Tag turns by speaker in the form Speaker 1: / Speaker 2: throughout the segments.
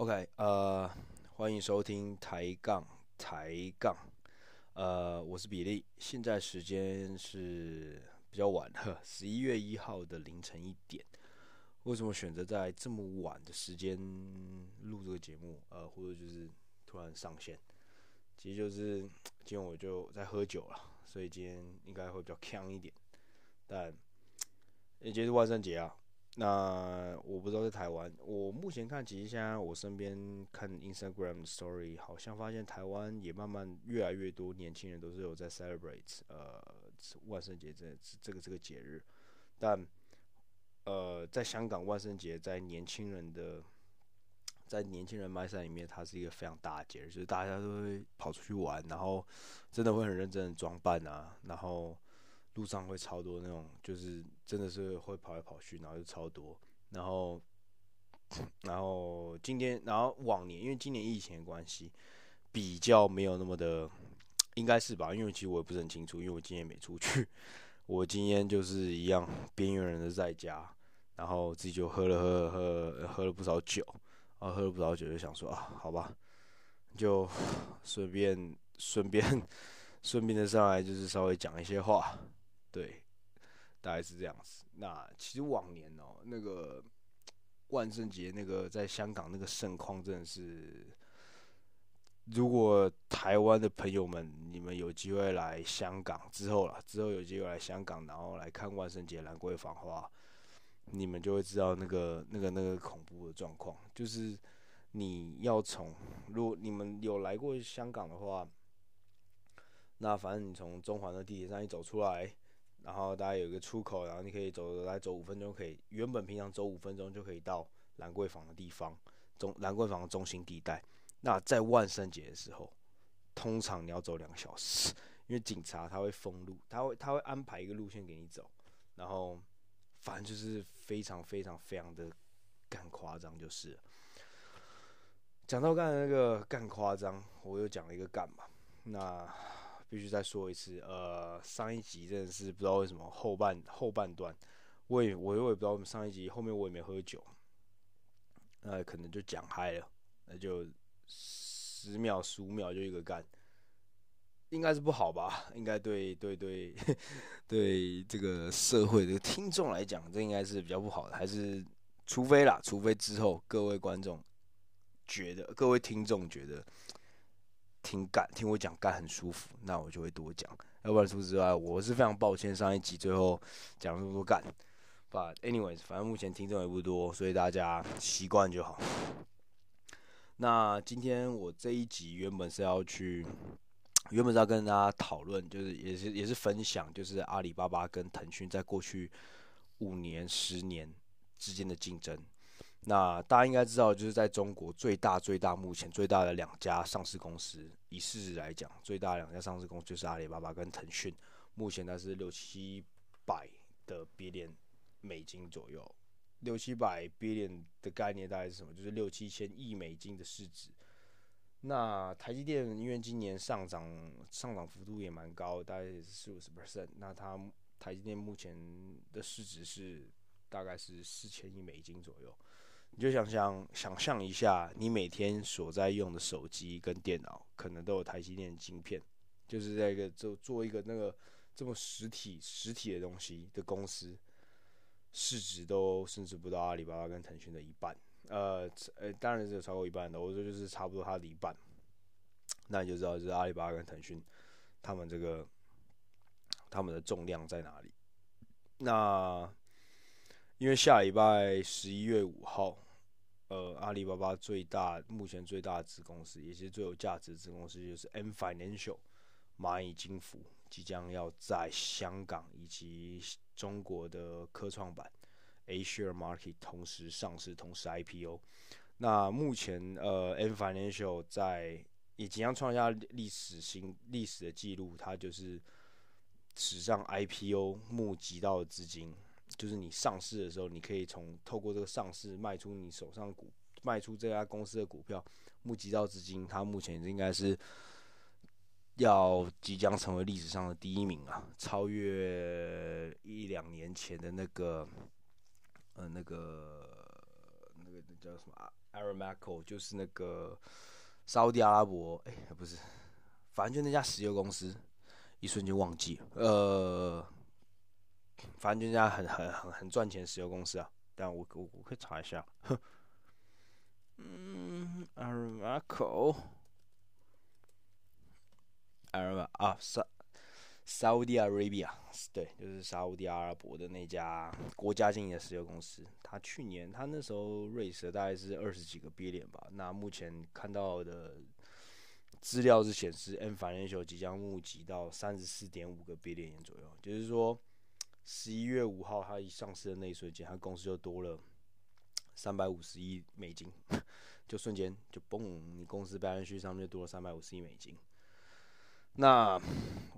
Speaker 1: OK，呃，欢迎收听抬杠抬杠，呃，我是比利，现在时间是比较晚了，十一月一号的凌晨一点。为什么选择在这么晚的时间录这个节目？呃，或者就是突然上线，其实就是今天我就在喝酒了，所以今天应该会比较锵一点。但，今天是万圣节啊。那我不知道在台湾，我目前看，其实现在我身边看 Instagram Story，好像发现台湾也慢慢越来越多年轻人都是有在 celebrate 呃万圣节这这个这个节日，但呃在香港万圣节在年轻人的在年轻人 m i n 里面，它是一个非常大的节日，就是大家都会跑出去玩，然后真的会很认真的装扮啊，然后。路上会超多那种，就是真的是会跑来跑去，然后就超多。然后，然后今天，然后往年，因为今年疫情的关系，比较没有那么的，应该是吧？因为其实我也不是很清楚，因为我今天没出去。我今天就是一样边缘人的在家，然后自己就喝了喝喝喝了不少酒，然后喝了不少酒，就想说啊，好吧，就 顺便顺便顺便的上来，就是稍微讲一些话。对，大概是这样子。那其实往年哦，那个万圣节那个在香港那个盛况真的是，如果台湾的朋友们你们有机会来香港之后啦，之后有机会来香港，然后来看万圣节兰桂坊的话，你们就会知道那个那个那个恐怖的状况。就是你要从，如果你们有来过香港的话，那反正你从中环的地铁站一走出来。然后大概有一个出口，然后你可以走，来走五分钟可以。原本平常走五分钟就可以到兰桂坊的地方，中兰桂坊的中心地带。那在万圣节的时候，通常你要走两个小时，因为警察他会封路，他会他会安排一个路线给你走。然后反正就是非常非常非常的干夸张，就是。讲到刚才那个干夸张，我又讲了一个干嘛？那。必须再说一次，呃，上一集真的是不知道为什么后半后半段，我也我我也不知道为什么上一集后面我也没喝酒，呃，可能就讲嗨了，那就十秒十五秒就一个干，应该是不好吧？应该对对对 对这个社会的听众来讲，这应该是比较不好的，还是除非啦，除非之后各位观众觉得，各位听众觉得。听干，听我讲干很舒服，那我就会多讲。要不然除此之外，我是非常抱歉上一集最后讲了那么多干。But anyways，反正目前听众也不多，所以大家习惯就好。那今天我这一集原本是要去，原本是要跟大家讨论，就是也是也是分享，就是阿里巴巴跟腾讯在过去五年、十年之间的竞争。那大家应该知道，就是在中国最大最大目前最大的两家上市公司，以市值来讲，最大两家上市公司就是阿里巴巴跟腾讯。目前它是六七百的 billion 美金左右，六七百 billion 的概念大概是什么？就是六七千亿美金的市值。那台积电因为今年上涨上涨幅度也蛮高，大概也是四五十 percent。那它台积电目前的市值是大概是四千亿美金左右。你就想想，想象一下，你每天所在用的手机跟电脑，可能都有台积电的晶片，就是在一个做做一个那个这么实体实体的东西的公司，市值都甚至不到阿里巴巴跟腾讯的一半，呃，呃，当然是有超过一半的，我说就是差不多它的一半，那你就知道就是阿里巴巴跟腾讯，他们这个他们的重量在哪里，那。因为下礼拜十一月五号，呃，阿里巴巴最大目前最大的子公司，也是最有价值的子公司，就是 M Financial 蚂蚁金服，即将要在香港以及中国的科创板 A Share Market 同时上市，同时 IPO。那目前呃，M Financial 在也即将创下历史新历史的记录，它就是史上 IPO 募集到的资金。就是你上市的时候，你可以从透过这个上市卖出你手上股，卖出这家公司的股票，募集到资金。它目前应该是要即将成为历史上的第一名啊，超越一两年前的那个，呃，那个那个那叫什么 Aramco，就是那个沙地阿拉伯，哎、不是，反正就那家石油公司，一瞬间忘记了，呃，反正就那家很很很很赚钱石油公司啊，但我我我可以查一下，哼，嗯，Aramco。Arab 啊，沙沙乌地阿拉伯，对，就是沙乌地阿拉伯的那家国家经营的石油公司。他去年他那时候瑞士大概是二十几个 billion 吧。那目前看到的资料是显示，M Financial 即将募集到三十四点五个 billion 左右。就是说，十一月五号他一上市的那一瞬间，他公司就多了三百五十亿美金，就瞬间就嘣，你公司 balance 上面就多了三百五十亿美金。那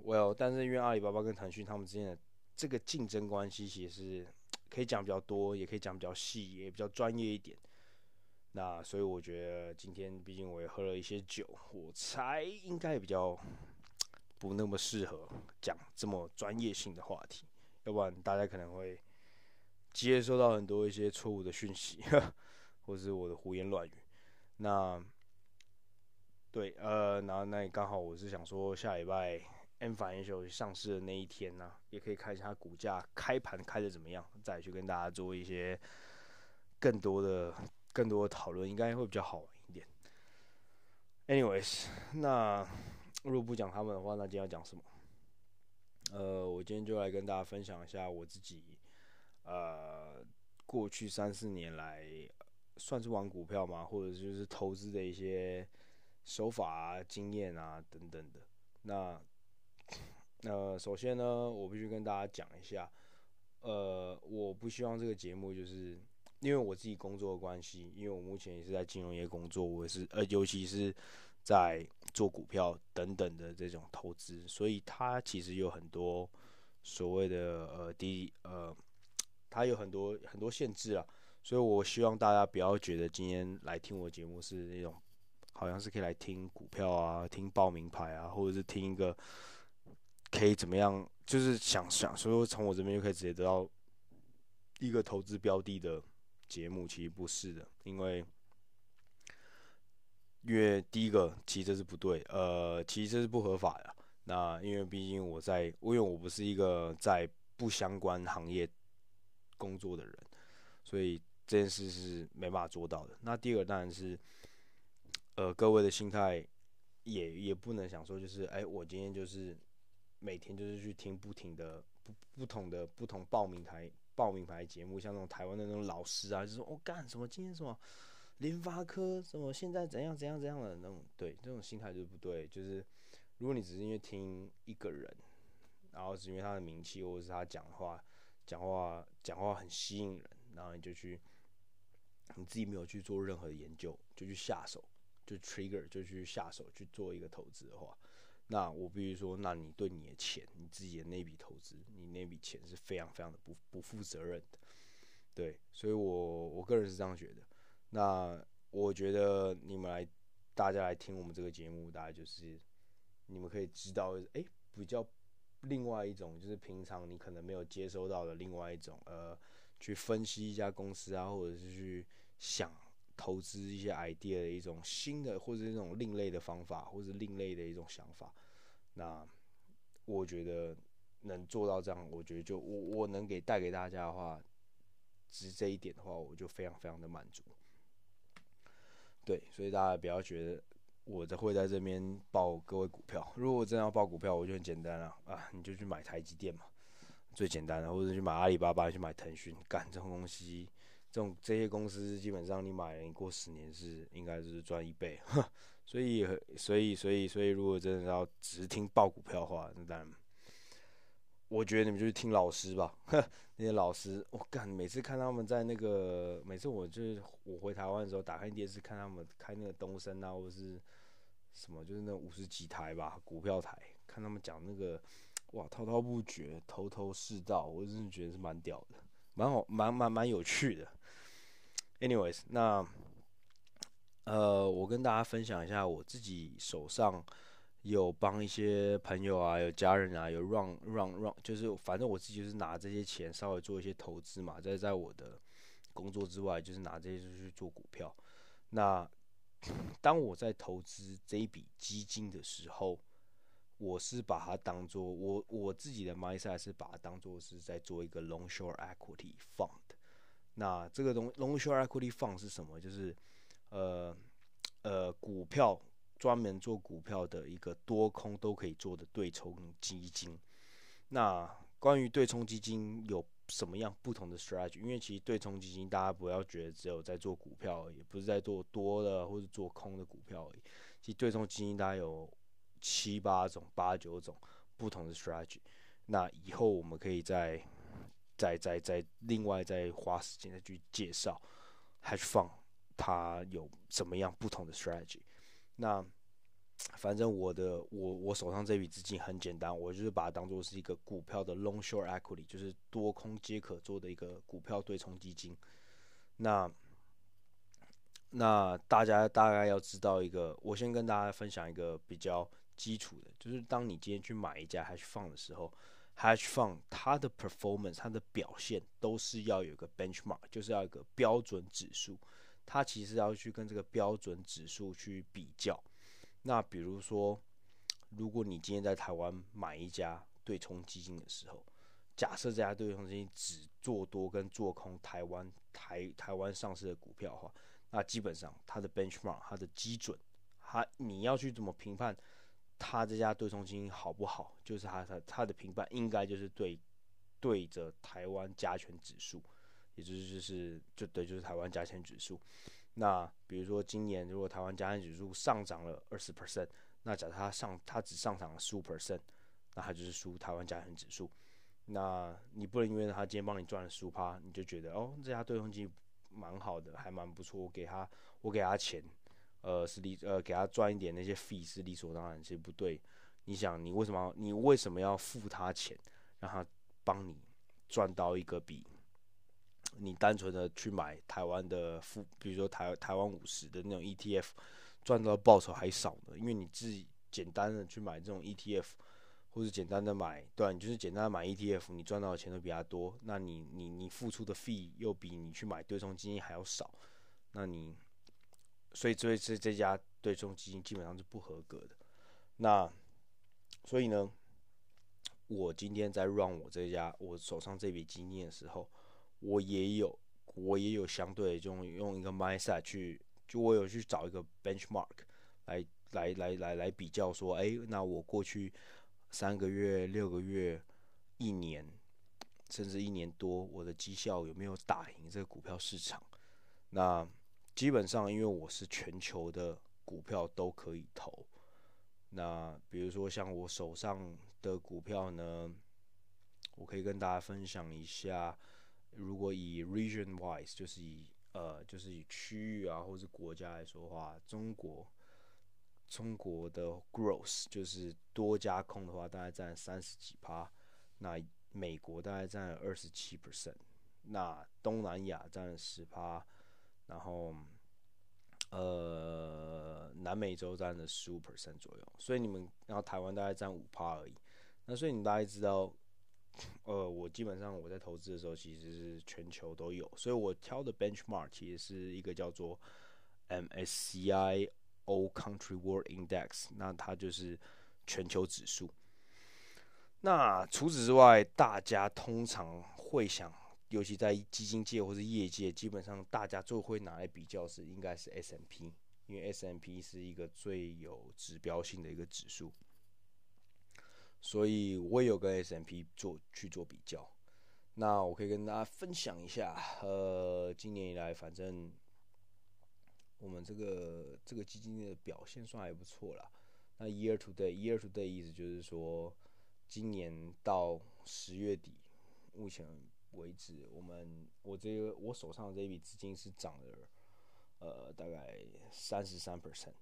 Speaker 1: ，Well，但是因为阿里巴巴跟腾讯他们之间的这个竞争关系，其实是可以讲比较多，也可以讲比较细，也比较专业一点。那所以我觉得今天毕竟我也喝了一些酒，我猜应该比较不那么适合讲这么专业性的话题，要不然大家可能会接收到很多一些错误的讯息，或是我的胡言乱语。那。对，呃，然后那也刚好我是想说，下礼拜 M Financial 上市的那一天呢、也可以看一下它股价开盘开的怎么样，再去跟大家做一些更多的、更多的讨论，应该会比较好玩一点。Anyways，那如果不讲他们的话，那今天要讲什么？呃，我今天就来跟大家分享一下我自己，呃，过去三四年来算是玩股票嘛，或者就是投资的一些。手法啊、经验啊等等的，那呃，首先呢，我必须跟大家讲一下，呃，我不希望这个节目就是因为我自己工作的关系，因为我目前也是在金融业工作，我也是呃，尤其是在做股票等等的这种投资，所以它其实有很多所谓的呃低呃，它有很多很多限制啊，所以我希望大家不要觉得今天来听我节目是那种。好像是可以来听股票啊，听报名牌啊，或者是听一个可以怎么样，就是想想说从我这边就可以直接得到一个投资标的的节目，其实不是的，因为因为第一个其实是不对，呃，其实是不合法的。那因为毕竟我在，因为我不是一个在不相关行业工作的人，所以这件事是没办法做到的。那第二个当然是。呃，各位的心态也也不能想说，就是哎，我今天就是每天就是去听不停的不不同的不同报名台报名牌节目，像那种台湾的那种老师啊，就是说我干什么今天什么联发科什么现在怎样怎样怎样的那种，对，这种心态就是不对。就是如果你只是因为听一个人，然后是因为他的名气或者是他讲话讲话讲话很吸引人，然后你就去你自己没有去做任何的研究，就去下手。就 trigger 就去下手去做一个投资的话，那我必须说，那你对你的钱，你自己的那笔投资，你那笔钱是非常非常的不不负责任的，对，所以我我个人是这样觉得。那我觉得你们来，大家来听我们这个节目，大概就是你们可以知道，哎、比较另外一种，就是平常你可能没有接收到的另外一种，呃，去分析一家公司啊，或者是去想。投资一些 idea 的一种新的或者是一种另类的方法，或者另类的一种想法。那我觉得能做到这样，我觉得就我我能给带给大家的话，只这一点的话，我就非常非常的满足。对，所以大家不要觉得我在会在这边报各位股票。如果真要报股票，我就很简单了啊，你就去买台积电嘛，最简单的，或者去买阿里巴巴，去买腾讯，干这种东西。这种这些公司基本上你买了，你过十年是应该是赚一倍，所以所以所以所以如果真的要只听报股票的话，那当然，我觉得你们就去听老师吧，那些老师，我干，每次看他们在那个，每次我就是我回台湾的时候，打开电视看他们开那个东升啊，或者是什么，就是那五十几台吧，股票台，看他们讲那个，哇，滔滔不绝，头头是道，我真的觉得是蛮屌的，蛮好，蛮蛮蛮有趣的。Anyways，那呃，我跟大家分享一下，我自己手上有帮一些朋友啊，有家人啊，有 run run run，就是反正我自己就是拿这些钱稍微做一些投资嘛，在在我的工作之外，就是拿这些去做股票。那当我在投资这一笔基金的时候，我是把它当做我我自己的 mindset 是把它当做是在做一个 long short equity fund。那这个东 long short equity fund 是什么？就是呃呃股票专门做股票的一个多空都可以做的对冲基金。那关于对冲基金有什么样不同的 strategy？因为其实对冲基金大家不要觉得只有在做股票而已，不是在做多的或者做空的股票而已。其实对冲基金大概有七八种、八九种不同的 strategy。那以后我们可以再、再、再、再另外再花时间再去介绍 hedge fund 它有什么样不同的 strategy。那 反正我的我我手上这笔资金很简单，我就是把它当做是一个股票的 long short equity，就是多空皆可做的一个股票对冲基金。那那大家大概要知道一个，我先跟大家分享一个比较基础的，就是当你今天去买一家 hedge fund 的时候，hedge fund 它的 performance 它的表现都是要有个 benchmark，就是要一个标准指数，它其实要去跟这个标准指数去比较。那比如说，如果你今天在台湾买一家对冲基金的时候，假设这家对冲基金只做多跟做空台湾台台湾上市的股票的话，那基本上它的 benchmark 它的基准，它你要去怎么评判它这家对冲基金好不好？就是它它它的评判应该就是对对着台湾加权指数，也就是就是就对就是台湾加权指数。那比如说今年如果台湾加权指数上涨了二十 percent，那假设它上它只上涨了十五 percent，那它就是输台湾加权指数。那你不能因为它今天帮你赚了十五趴，你就觉得哦这家对冲基金蛮好的，还蛮不错，我给他我给他钱，呃是理呃给他赚一点那些费是理所当然，其实不对。你想你为什么你为什么要付他钱，让他帮你赚到一个比？你单纯的去买台湾的富，比如说台台湾五十的那种 ETF，赚到报酬还少呢。因为你自己简单的去买这种 ETF，或者简单的买，对，你就是简单的买 ETF，你赚到的钱都比他多。那你你你付出的费又比你去买对冲基金还要少，那你，所以这这这家对冲基金基本上是不合格的。那所以呢，我今天在 run 我这家我手上这笔基金的时候。我也有，我也有相对这种用一个 mindset 去，就我有去找一个 benchmark 来来来来来比较说，哎，那我过去三个月、六个月、一年，甚至一年多，我的绩效有没有打赢这个股票市场？那基本上，因为我是全球的股票都可以投，那比如说像我手上的股票呢，我可以跟大家分享一下。如果以 region wise，就是以呃，就是以区域啊，或者国家来说的话，中国中国的 growth 就是多加空的话，大概占三十几趴。那美国大概占二十七 percent，那东南亚占了十趴，然后呃，南美洲占了十五 percent 左右。所以你们，然后台湾大概占五趴而已。那所以你大概知道。呃，我基本上我在投资的时候，其实是全球都有，所以我挑的 benchmark 其实是一个叫做 MSCI All Country World Index，那它就是全球指数。那除此之外，大家通常会想，尤其在基金界或是业界，基本上大家最会拿来比较是应该是 S&P，因为 S&P 是一个最有指标性的一个指数。所以我也有跟 SMP 做去做比较，那我可以跟大家分享一下，呃，今年以来，反正我们这个这个基金的表现算还不错啦。那 year to day，year to day 意思就是说，今年到十月底，目前为止，我们我这个我手上的这笔资金是涨了，呃，大概三十三 percent。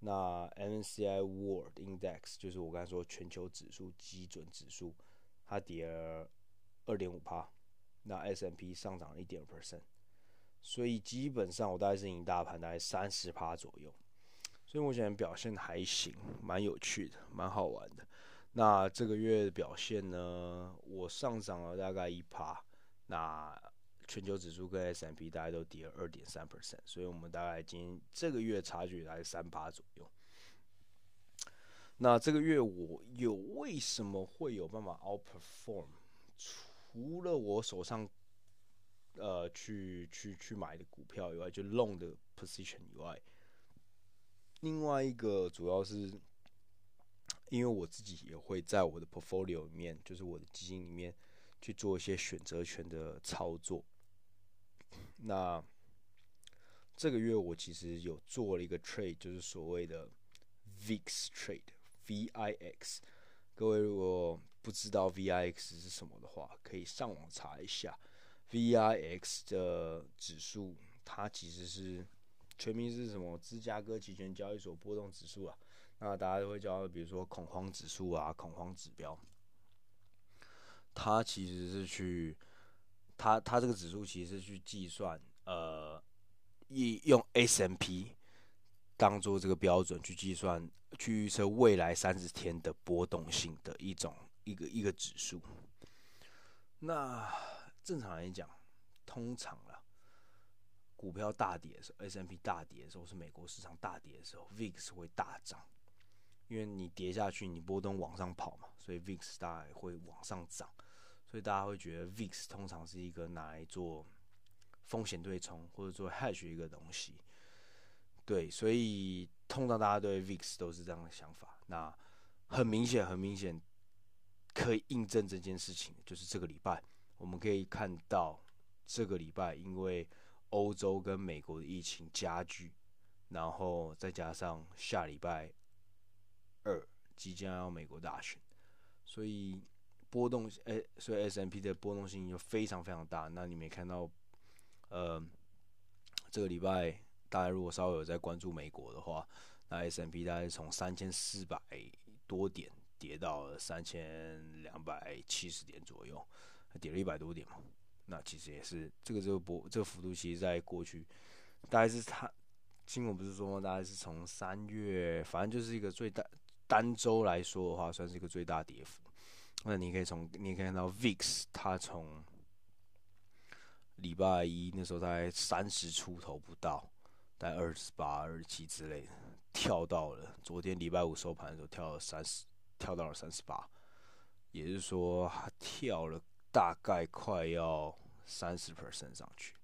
Speaker 1: 那 MSCI World Index 就是我刚才说全球指数基准指数，它跌了二点五趴。那 S&P 上涨了一点五 percent，所以基本上我大概是赢大盘大概三十趴左右。所以目前表现还行，蛮有趣的，蛮好玩的。那这个月的表现呢，我上涨了大概一趴。那全球指数跟 S M P 大概都跌了二点三 percent，所以我们大概今天这个月差距大概三八左右。那这个月我有为什么会有办法 outperform？除了我手上呃去去去买的股票以外，就 long 的 position 以外，另外一个主要是因为我自己也会在我的 portfolio 里面，就是我的基金里面去做一些选择权的操作。那这个月我其实有做了一个 trade，就是所谓的 VIX trade。VIX，各位如果不知道 VIX 是什么的话，可以上网查一下。VIX 的指数，它其实是全名是什么？芝加哥期权交易所波动指数啊。那大家都会叫，比如说恐慌指数啊、恐慌指标。它其实是去，它它这个指数其实是去计算，呃，一用 S M P 当做这个标准去计算。去预测未来三十天的波动性的一种一个一个指数。那正常来讲，通常啦，股票大跌的时候，S M P 大跌的时候，是美国市场大跌的时候，VIX 会大涨，因为你跌下去，你波动往上跑嘛，所以 VIX 大概会往上涨，所以大家会觉得 VIX 通常是一个拿来做风险对冲或者做 hedge 一个东西。对，所以通常大家对 VIX 都是这样的想法。那很明显，很明显可以印证这件事情，就是这个礼拜我们可以看到，这个礼拜因为欧洲跟美国的疫情加剧，然后再加上下礼拜二即将要美国大选，所以波动，哎，所以 S&P 的波动性就非常非常大。那你没看到，呃，这个礼拜。大家如果稍微有在关注美国的话，那 S&P 大概从三千四百多点跌到三千两百七十点左右，跌了一百多点嘛。那其实也是这个这个波这个幅度，其实在过去大概是它新闻不是说大概是从三月，反正就是一个最大单周来说的话，算是一个最大跌幅。那你可以从你可以看到 VIX 它从礼拜一那时候大概三十出头不到。在二十八、二十七之类的，跳到了昨天礼拜五收盘的时候，跳了三十，跳到了三十八，也就是说，它跳了大概快要三十 percent 上去。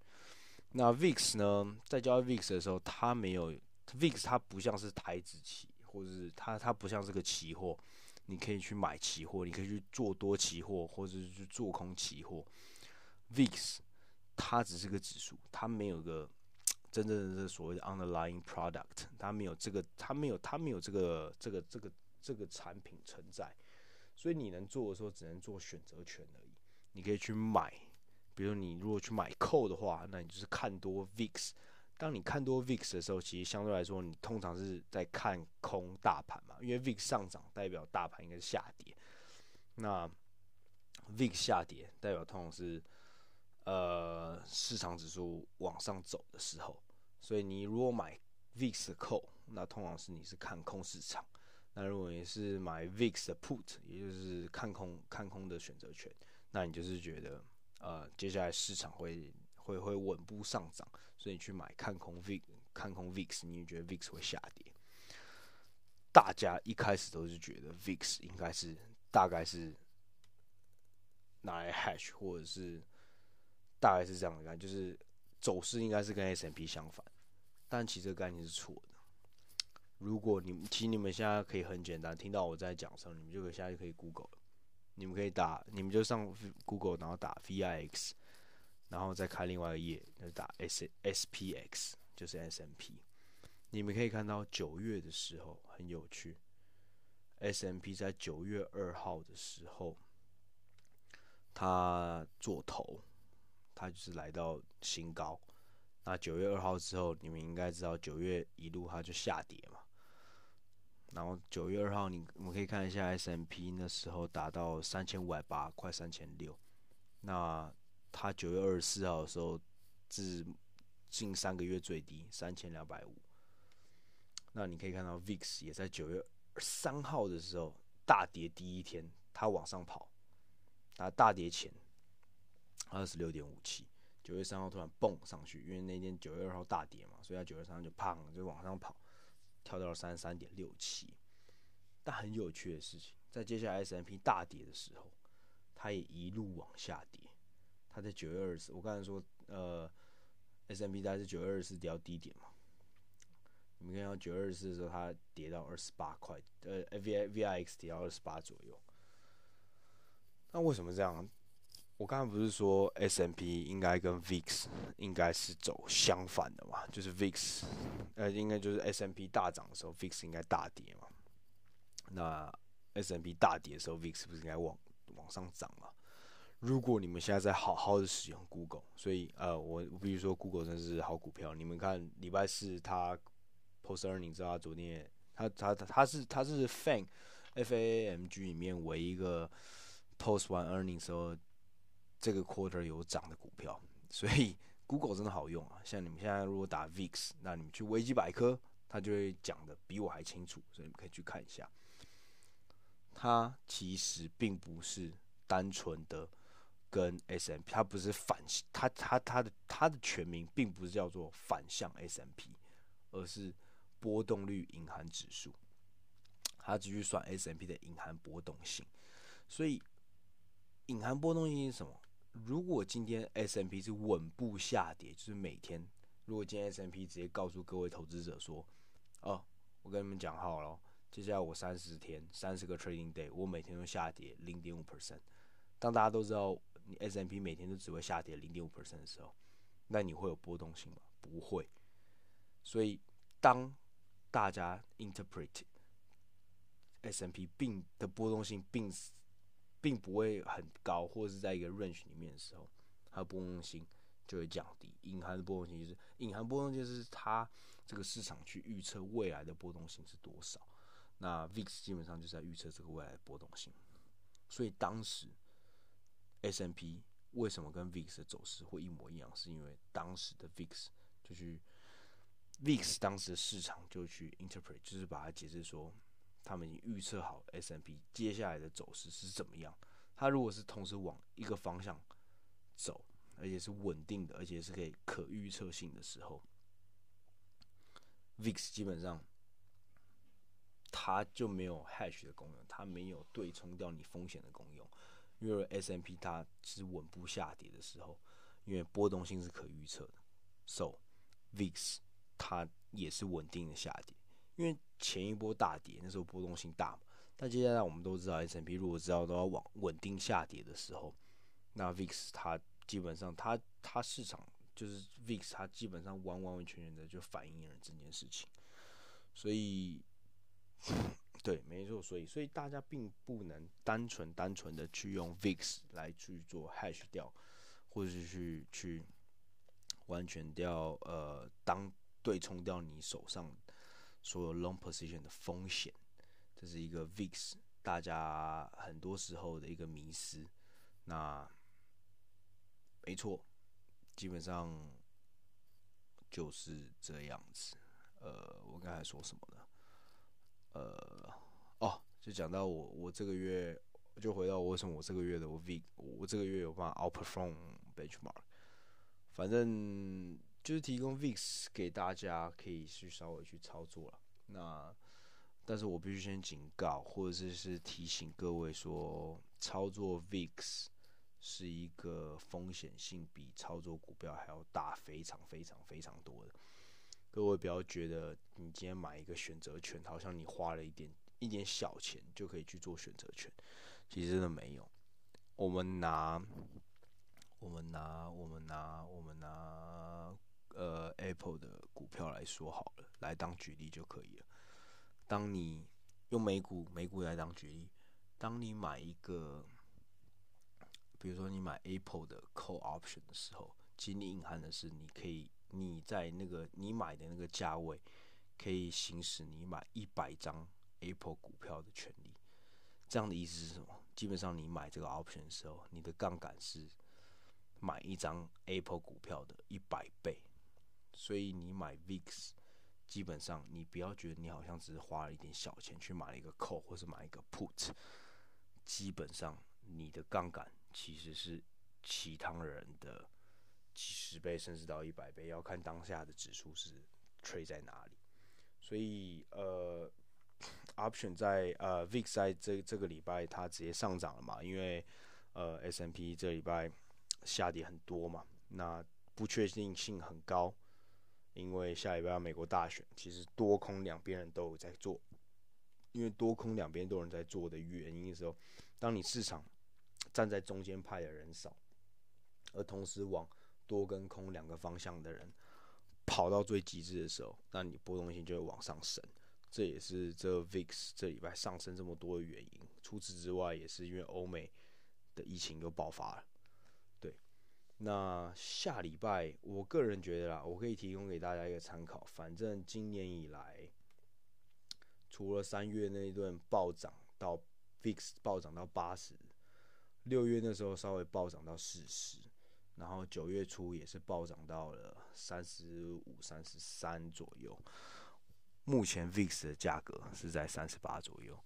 Speaker 1: 那 VIX 呢，在交易 VIX 的时候，它没有 VIX，它不像是台指期，或者是它它不像是个期货，你可以去买期货，你可以去做多期货，或者是去做空期货。VIX 它只是个指数，它没有个。真正的所谓的 underlying product，它没有这个，它没有，它没有这个，这个，这个，这个产品存在，所以你能做的时候，只能做选择权而已。你可以去买，比如你如果去买 call 的话，那你就是看多 VIX。当你看多 VIX 的时候，其实相对来说，你通常是在看空大盘嘛，因为 VIX 上涨代表大盘应该是下跌，那 VIX 下跌代表通常是。呃，市场指数往上走的时候，所以你如果买 VIX 的 call，那通常是你是看空市场；那如果你是买 VIX 的 put，也就是看空看空的选择权，那你就是觉得呃，接下来市场会会会稳步上涨，所以你去买看空 VIX，看空 VIX，你觉得 VIX 会下跌。大家一开始都是觉得 VIX 应该是大概是拿来 hash 或者是。大概是这样的概念，就是走势应该是跟 S&P 相反，但其实这个概念是错的。如果你们其实你们现在可以很简单听到我在讲的时候，你们就可以现在就可以 Google 了，你们可以打，你们就上 Google，然后打 VIX，然后再开另外一个页，就打 S SPX，就是 S&P。你们可以看到九月的时候很有趣，S&P 在九月二号的时候，它做头。它就是来到新高，那九月二号之后，你们应该知道九月一路它就下跌嘛。然后九月二号，你我们可以看一下 S&P 那时候达到三千五百八，快三千六。那它九月二十四号的时候，至近三个月最低三千两百五。那你可以看到 VIX 也在九月三号的时候大跌第一天，它往上跑，它大跌前。二十六点五七，九月三号突然蹦上去，因为那天九月二号大跌嘛，所以它九月三号就砰就往上跑，跳到了三十三点六七。但很有趣的事情，在接下来 S&P 大跌的时候，它也一路往下跌。它在九月二十，我刚才说，呃，S M P 大概是九月二十跌到低点嘛。你们看到九月二十的时候，它跌到二十八块，呃，V I V I X 跌到二十八左右。那为什么这样？我刚才不是说 S M P 应该跟 VIX 应该是走相反的嘛？就是 VIX，呃，应该就是 S M P 大涨的时候，VIX 应该大跌嘛？那 S M P 大跌的时候，VIX 不是应该往往上涨嘛？如果你们现在在好好的使用 Google，所以呃，我比如说 Google 真是好股票。你们看礼拜四它 post earning，知道它昨天它它它是它是 Fan F A M G 里面唯一一个 post 完 earning 时候。这个 quarter 有涨的股票，所以 Google 真的好用啊！像你们现在如果打 VIX，那你们去维基百科，它就会讲的比我还清楚，所以你们可以去看一下。它其实并不是单纯的跟 S M P，它不是反，它它它的它的全名并不是叫做反向 S M P，而是波动率隐含指数。它只去算 S M P 的隐含波动性，所以隐含波动性是什么？如果今天 S M P 是稳步下跌，就是每天，如果今天 S M P 直接告诉各位投资者说，哦，我跟你们讲好了，接下来我三十天，三十个 trading day，我每天都下跌零点五 percent。当大家都知道你 S&P 每天都只会下跌零点五 percent 的时候，那你会有波动性吗？不会。所以当大家 interpret S M P 并的波动性并并不会很高，或者是在一个 range 里面的时候，它的波动性就会降低。隐含的波动性就是隐含波动性，就是它这个市场去预测未来的波动性是多少。那 VIX 基本上就是在预测这个未来的波动性。所以当时 S&P 为什么跟 VIX 的走势会一模一样？是因为当时的 VIX 就去 VIX 当时的市场就去 interpret，就是把它解释说。他们已经预测好 S&P 接下来的走势是怎么样。它如果是同时往一个方向走，而且是稳定的，而且是可以可预测性的时候，VIX 基本上它就没有 hash 的功能，它没有对冲掉你风险的功用。因为 S M P 它是稳步下跌的时候，因为波动性是可预测的，so VIX 它也是稳定的下跌。因为前一波大跌，那时候波动性大嘛。但接下来我们都知道 S M P 如果知道都要往稳定下跌的时候，那 VIX 它基本上它它市场就是 VIX 它基本上完完全全的就反映了这件事情。所以，对，没错。所以，所以大家并不能单纯单纯的去用 VIX 来去做 hash 掉，或者是去去完全掉呃当对冲掉你手上。所有 long position 的风险，这是一个 VIX 大家很多时候的一个迷思。那没错，基本上就是这样子。呃，我刚才说什么呢？呃，哦，就讲到我，我这个月就回到我为什么我这个月的我 V，我这个月有办法 outperform benchmark。反正。就是提供 VIX 给大家，可以去稍微去操作了。那，但是我必须先警告，或者是是提醒各位说，操作 VIX 是一个风险性比操作股票还要大，非常非常非常多的。各位不要觉得你今天买一个选择权，好像你花了一点一点小钱就可以去做选择权，其实真的没有。我们拿，我们拿，我们拿，我们拿。呃，Apple 的股票来说好了，来当举例就可以了。当你用美股美股来当举例，当你买一个，比如说你买 Apple 的 Call Option 的时候，其实你隐含的是你可以你在那个你买的那个价位，可以行使你买一百张 Apple 股票的权利。这样的意思是什么？基本上你买这个 Option 的时候，你的杠杆是买一张 Apple 股票的一百倍。所以你买 VIX，基本上你不要觉得你好像只是花了一点小钱去买了一个 call 或是买一个 put，基本上你的杠杆其实是其他人的几十倍甚至到一百倍，要看当下的指数是 trade 在哪里。所以呃，option 在呃 VIX 在这这个礼拜它直接上涨了嘛，因为呃 S&P 这礼拜下跌很多嘛，那不确定性很高，因为下礼拜美国大选，其实多空两边人都有在做，因为多空两边都有人在做的原因的时候，当你市场站在中间派的人少，而同时往多跟空两个方向的人跑到最极致的时候，那你波动性就会往上升。这也是这 VIX 这礼拜上升这么多的原因。除此之外，也是因为欧美的疫情又爆发了。对，那下礼拜我个人觉得啦，我可以提供给大家一个参考。反正今年以来，除了三月那一顿暴涨到 VIX 暴涨到八十，六月那时候稍微暴涨到四十。然后九月初也是暴涨到了三十五、三十三左右。目前 VIX 的价格是在三十八左右，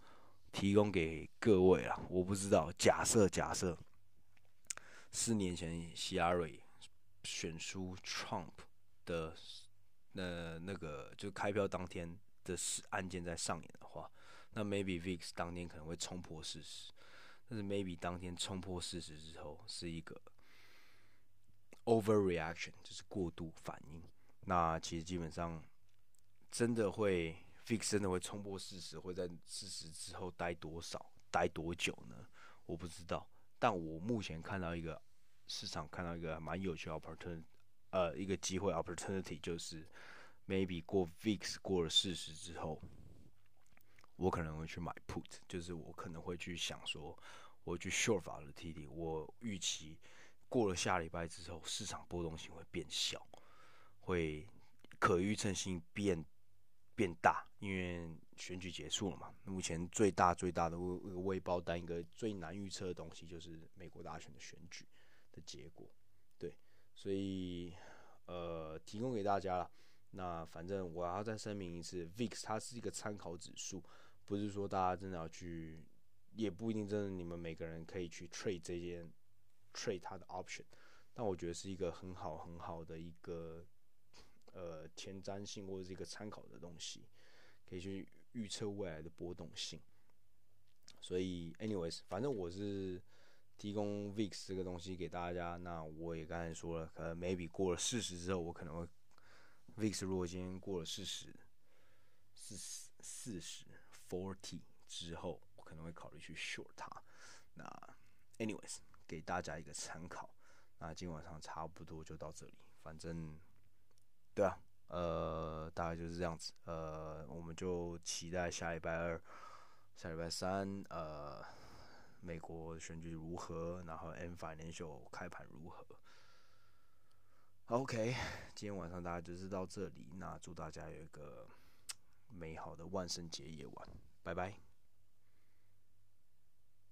Speaker 1: 提供给各位啊。我不知道，假设假设四年前希拉蕊选输 Trump 的那那个就开票当天的事案件在上演的话，那 maybe VIX 当天可能会冲破四十。但是 maybe 当天冲破四十之后是一个。Overreaction 就是过度反应，那其实基本上真的会 fix，真的会冲破四十，会在四十之后待多少、待多久呢？我不知道。但我目前看到一个市场，看到一个蛮有趣的 opportunity，呃，一个机会 opportunity 就是 maybe 过 fix 过了四十之后，我可能会去买 put，就是我可能会去想说，我去 short 法的 TD，我预期。过了下礼拜之后，市场波动性会变小，会可预测性变变大，因为选举结束了嘛。目前最大最大的微微爆单，一个最难预测的东西就是美国大选的选举的结果。对，所以呃，提供给大家了。那反正我要再声明一次，VIX 它是一个参考指数，不是说大家真的要去，也不一定真的你们每个人可以去 trade 这件。Trade 它的 option，但我觉得是一个很好很好的一个呃前瞻性或者是一个参考的东西，可以去预测未来的波动性。所以，anyways，反正我是提供 VIX 这个东西给大家。那我也刚才说了，可能 maybe 过了四十之后，我可能会 VIX 如果今天过了四十，四十四十 forty 之后，我可能会考虑去 short 它。那 anyways。给大家一个参考，那今晚上差不多就到这里。反正，对啊，呃，大概就是这样子。呃，我们就期待下礼拜二、下礼拜三，呃，美国选举如何，然后 M Financial 开盘如何。OK，今天晚上大家就是到这里。那祝大家有一个美好的万圣节夜晚，拜拜。